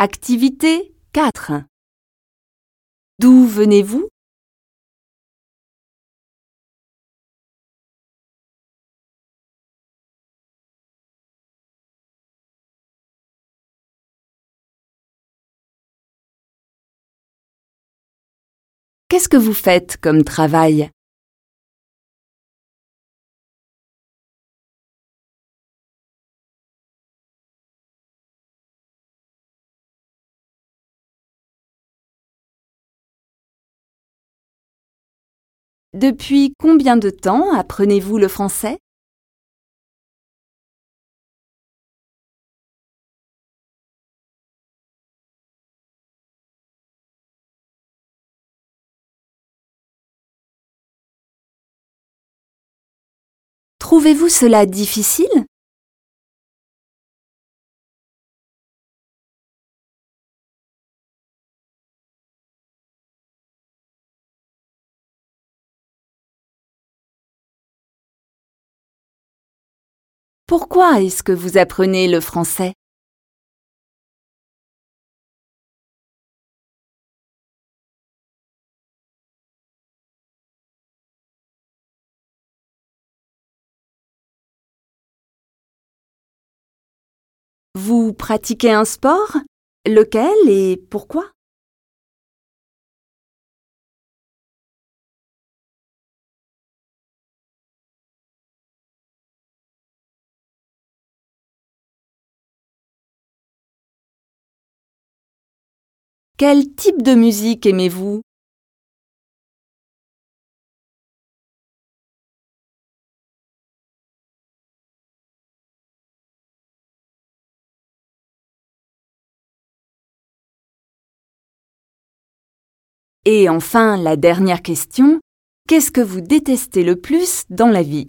Activité 4 D'où venez-vous? Qu'est-ce que vous faites comme travail? Depuis combien de temps apprenez-vous le français? Trouvez-vous cela difficile? Pourquoi est-ce que vous apprenez le français? Vous pratiquez un sport? Lequel et pourquoi? Quel type de musique aimez-vous? Et enfin, la dernière question, qu'est-ce que vous détestez le plus dans la vie?